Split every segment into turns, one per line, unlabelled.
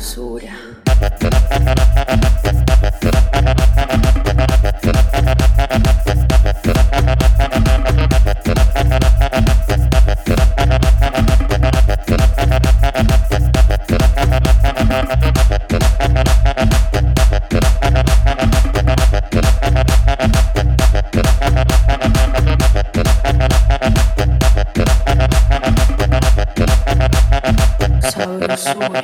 sabrosura. Sabrosura.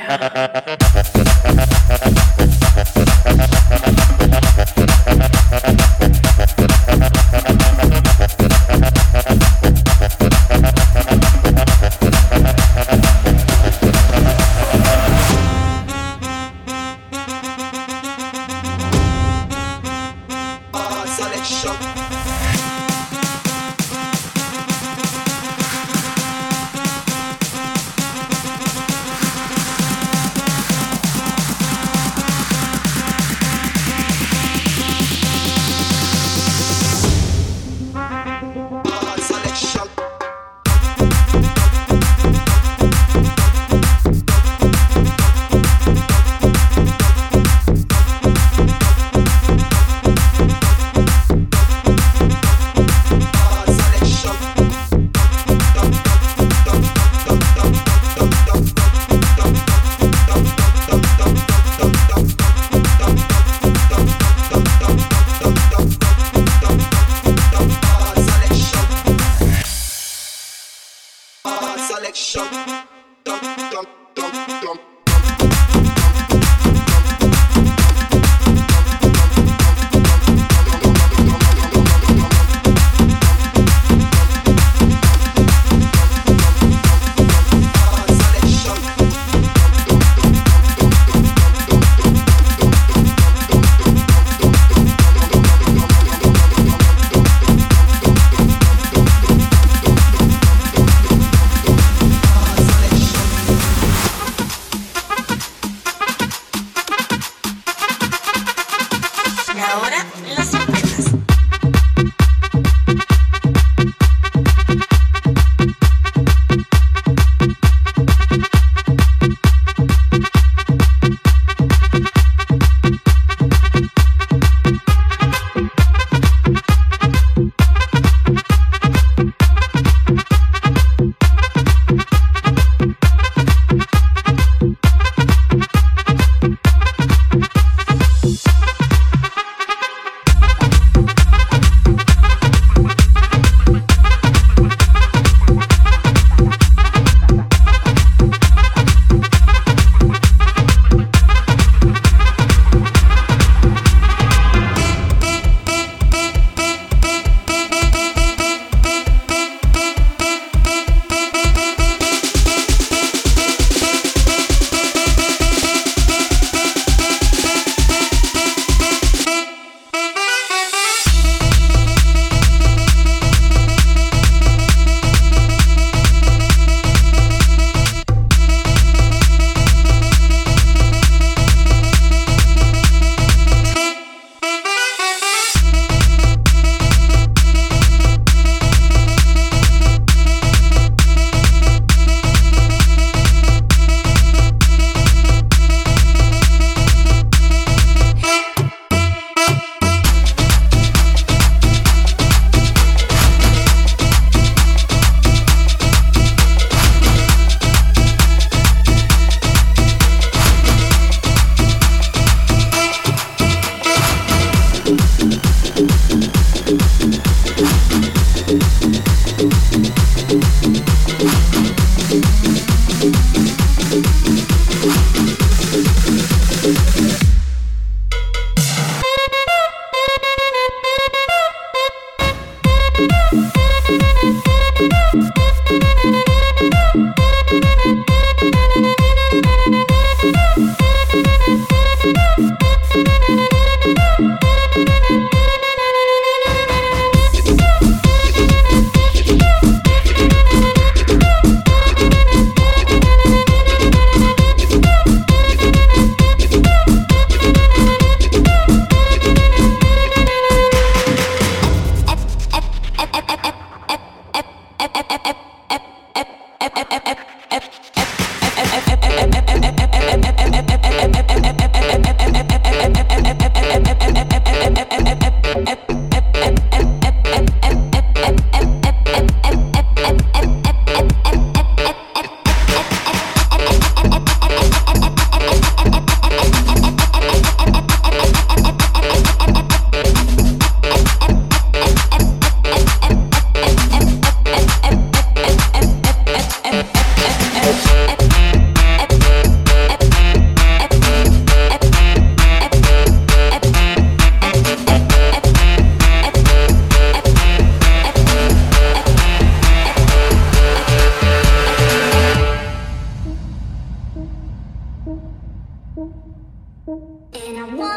And
I want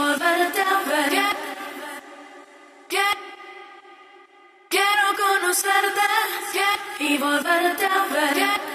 volverte a ver. Que, quiero conocerte y volverte a ver.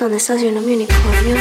¿Dónde está haciendo mi unicornio?